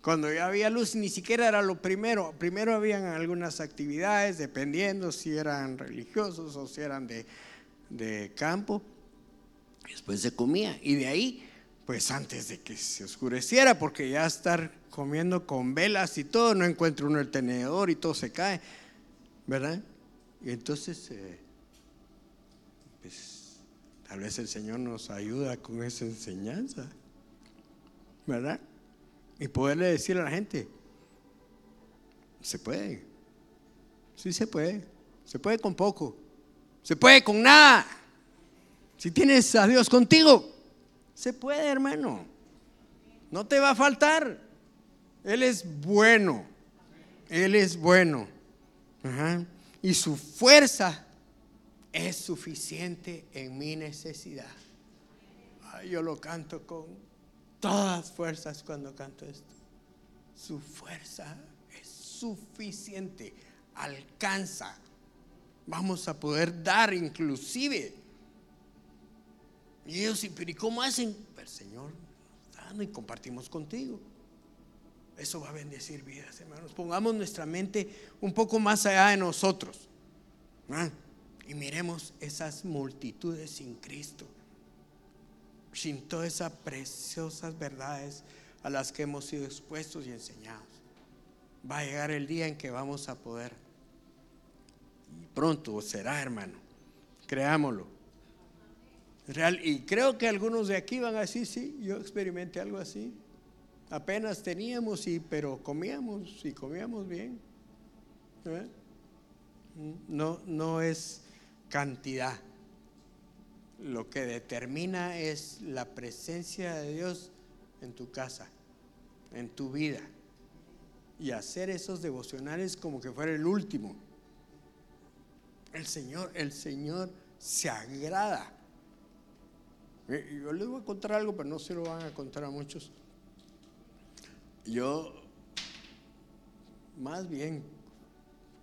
Cuando ya había luz ni siquiera era lo primero. Primero habían algunas actividades, dependiendo si eran religiosos o si eran de, campo. Después se comía. Y de ahí, pues antes de que se oscureciera, porque ya estar comiendo con velas y todo, no encuentro uno el tenedor y todo se cae. ¿Verdad? Y entonces, eh, pues tal vez el Señor nos ayuda con esa enseñanza. ¿Verdad? y poderle decir a la gente, se puede, sí se puede, se puede con poco, se puede con nada. Si tienes a Dios contigo, se puede, hermano. No te va a faltar. Él es bueno. Él es bueno. Y su fuerza es suficiente en mi necesidad. yo lo canto con todas fuerzas cuando canto esto. Su fuerza es suficiente, alcanza. Vamos a poder dar inclusive. Y ellos, ¿y cómo hacen? El Señor dando y compartimos contigo. Eso va a bendecir vidas, hermanos. Pongamos nuestra mente un poco más allá de nosotros. Y miremos esas multitudes sin Cristo sin todas esas preciosas verdades a las que hemos sido expuestos y enseñados. Va a llegar el día en que vamos a poder. Y pronto será, hermano. Creámoslo. Y creo que algunos de aquí van a decir, sí, yo experimenté algo así. Apenas teníamos, y, pero comíamos y comíamos bien. ¿Eh? No, no es cantidad lo que determina es la presencia de Dios en tu casa, en tu vida. Y hacer esos devocionales como que fuera el último. El Señor, el Señor se agrada. Eh, yo les voy a contar algo, pero no se lo van a contar a muchos. Yo, más bien,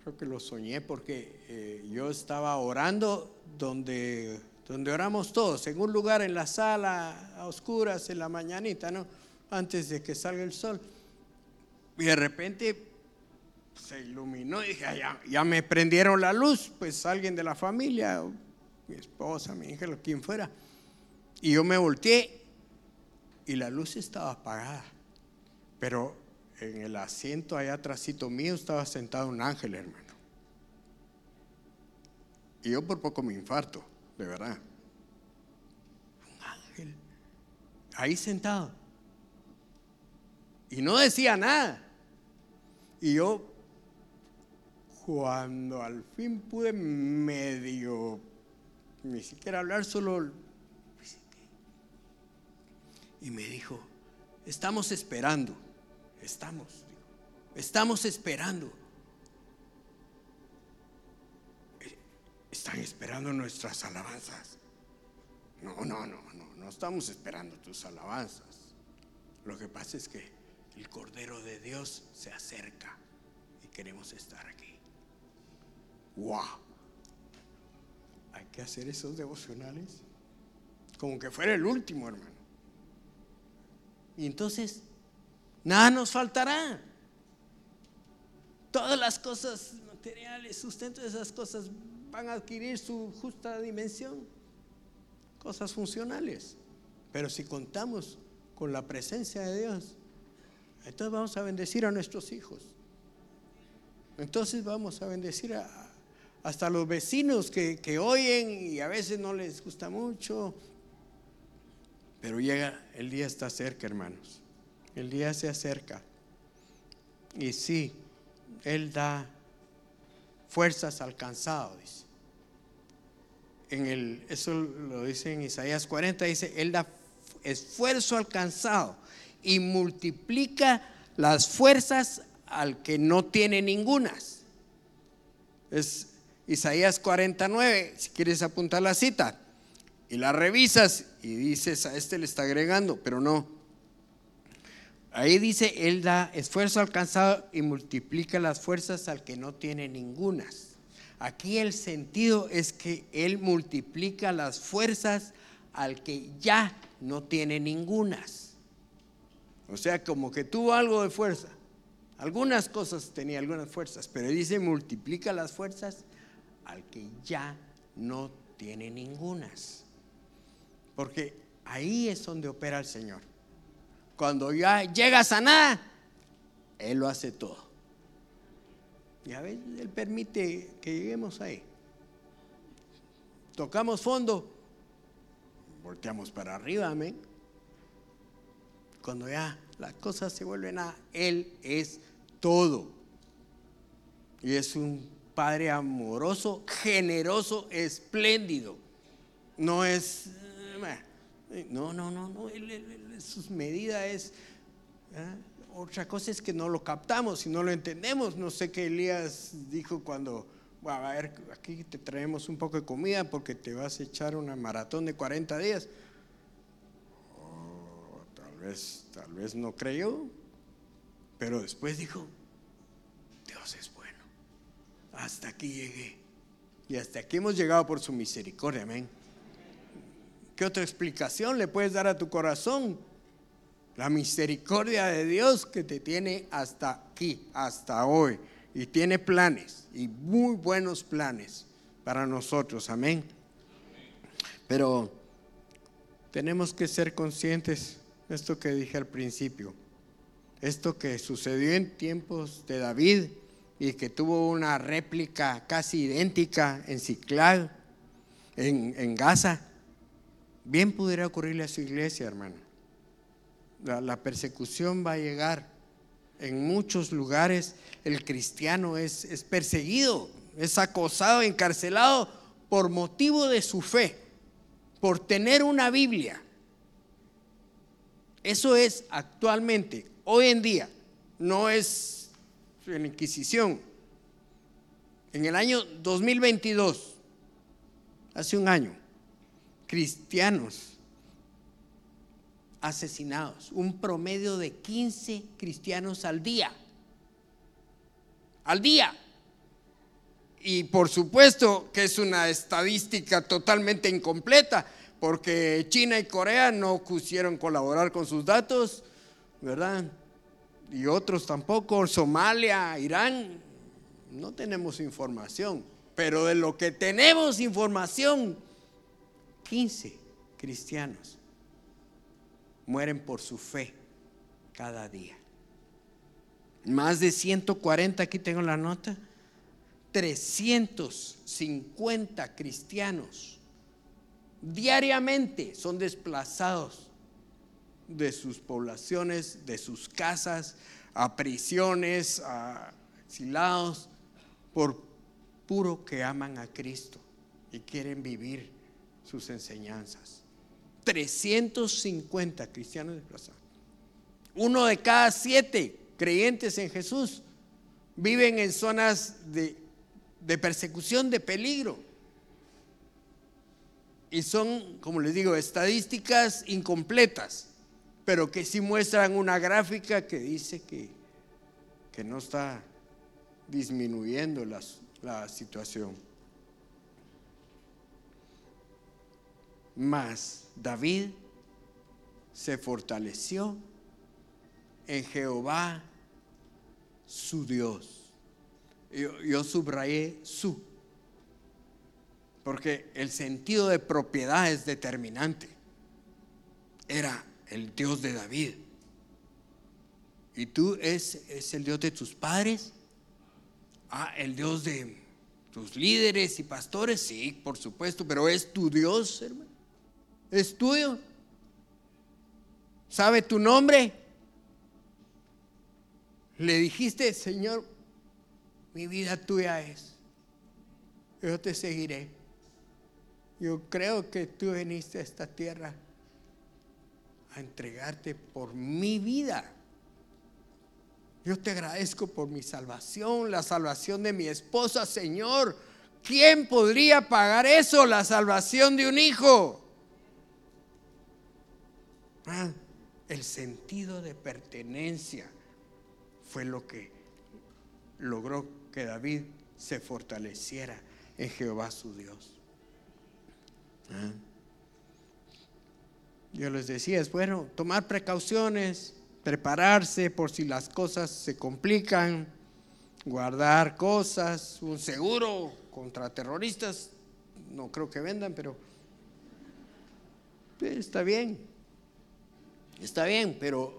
creo que lo soñé porque eh, yo estaba orando donde donde oramos todos, en un lugar en la sala, a oscuras, en la mañanita, ¿no? Antes de que salga el sol. Y de repente se iluminó y dije, ya, ya me prendieron la luz, pues alguien de la familia, mi esposa, mi hija, quien fuera. Y yo me volteé y la luz estaba apagada. Pero en el asiento allá atrásito mío estaba sentado un ángel, hermano. Y yo por poco me infarto de verdad. Un ángel. Ahí sentado. Y no decía nada. Y yo, cuando al fin pude medio, ni siquiera hablar, solo y me dijo, estamos esperando, estamos, estamos esperando están esperando nuestras alabanzas. No, no, no, no, no estamos esperando tus alabanzas. Lo que pasa es que el Cordero de Dios se acerca y queremos estar aquí. ¡Wow! Hay que hacer esos devocionales. Como que fuera el último, hermano. Y entonces, nada nos faltará. Todas las cosas materiales, sustento de esas cosas van a adquirir su justa dimensión. Cosas funcionales. Pero si contamos con la presencia de Dios, entonces vamos a bendecir a nuestros hijos. Entonces vamos a bendecir a, hasta los vecinos que, que oyen y a veces no les gusta mucho. Pero llega, el día está cerca, hermanos. El día se acerca. Y sí, Él da fuerzas al. En el, eso lo dice en Isaías 40, dice, Él da esfuerzo al cansado y multiplica las fuerzas al que no tiene ningunas. Es Isaías 49, si quieres apuntar la cita, y la revisas y dices, a este le está agregando, pero no. Ahí dice, Él da esfuerzo alcanzado y multiplica las fuerzas al que no tiene ningunas. Aquí el sentido es que Él multiplica las fuerzas al que ya no tiene ningunas. O sea, como que tuvo algo de fuerza. Algunas cosas tenía algunas fuerzas, pero dice multiplica las fuerzas al que ya no tiene ningunas. Porque ahí es donde opera el Señor. Cuando ya llegas a nada, Él lo hace todo. Y a veces Él permite que lleguemos ahí. Tocamos fondo, volteamos para arriba, amén. Cuando ya las cosas se vuelven a Él es todo. Y es un Padre amoroso, generoso, espléndido. No es... Eh, no, no, no, no. sus medidas es... ¿eh? Otra cosa es que no lo captamos y no lo entendemos. No sé qué Elías dijo cuando, bueno, a ver, aquí te traemos un poco de comida porque te vas a echar una maratón de 40 días. Oh, tal vez, tal vez no creyó, pero después dijo, Dios es bueno. Hasta aquí llegué. Y hasta aquí hemos llegado por su misericordia, amén. ¿Qué otra explicación le puedes dar a tu corazón? La misericordia de Dios que te tiene hasta aquí, hasta hoy. Y tiene planes, y muy buenos planes para nosotros. Amén. Pero tenemos que ser conscientes de esto que dije al principio. Esto que sucedió en tiempos de David y que tuvo una réplica casi idéntica en Ciclad, en, en Gaza, bien pudiera ocurrirle a su iglesia, hermano la, persecución va a llegar. En muchos lugares el cristiano es, es perseguido, es acosado, encarcelado por motivo de su fe, por tener una Biblia. Eso es actualmente, hoy en día, no es en Inquisición. En el año 2022, hace un año, cristianos asesinados, un promedio de 15 cristianos al día. Al día. Y por supuesto que es una estadística totalmente incompleta, porque China y Corea no quisieron colaborar con sus datos, ¿verdad? Y otros tampoco, Somalia, Irán, no tenemos información. Pero de lo que tenemos información, 15 cristianos mueren por su fe cada día. Más de 140, aquí tengo la nota, 350 cristianos diariamente son desplazados de sus poblaciones, de sus casas, a prisiones, a exilados, por puro que aman a Cristo y quieren vivir sus enseñanzas. 350 cristianos desplazados. Uno de cada siete creyentes en Jesús viven en zonas de, de persecución, de peligro. Y son, como les digo, estadísticas incompletas, pero que sí muestran una gráfica que dice que, que no está disminuyendo la situación. Mas David se fortaleció en Jehová su Dios. Yo, yo, subrayé su, porque el sentido de propiedad es determinante. Era el Dios de David. ¿Y tú es, es el Dios de tus padres? Ah, el Dios de tus líderes y pastores, sí, por supuesto, pero es tu Dios, hermano. Es tuyo. ¿Sabe tu nombre? Le dijiste, Señor, mi vida tuya es. Yo te seguiré. Yo creo que tú viniste a esta tierra a entregarte por mi vida. Yo te agradezco por mi salvación, la salvación de mi esposa, Señor. ¿Quién podría pagar eso? La salvación de un hijo. Ah, el sentido de pertenencia fue lo que logró que David se fortaleciera en Jehová su Dios. Ah. Yo les decía, es bueno tomar precauciones, prepararse por si las cosas se complican, guardar cosas, un seguro contra terroristas, no creo que vendan, pero está bien, está bien, pero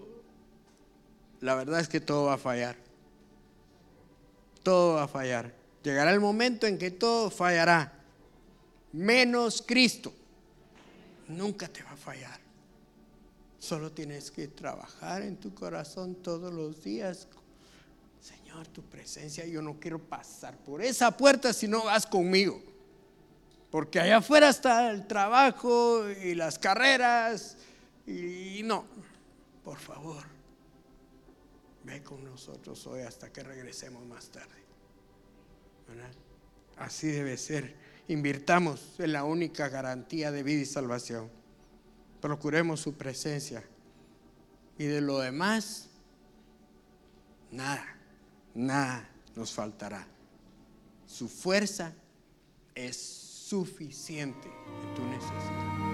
la verdad es que todo va a fallar, todo va a fallar. Llegará el momento en que todo fallará, menos Cristo, nunca te va a fallar. Solo tienes que trabajar en tu corazón todos los días. Señor, tu presencia, yo no quiero pasar por esa puerta si no vas conmigo. Porque allá afuera está el trabajo y las carreras. Y no, por favor, ve con nosotros hoy hasta que regresemos más tarde. Así debe ser. Invirtamos en la única garantía de vida y salvación procuremos su presencia. Y de lo demás, nada, nada nos faltará. Su fuerza es suficiente en tu necesidad.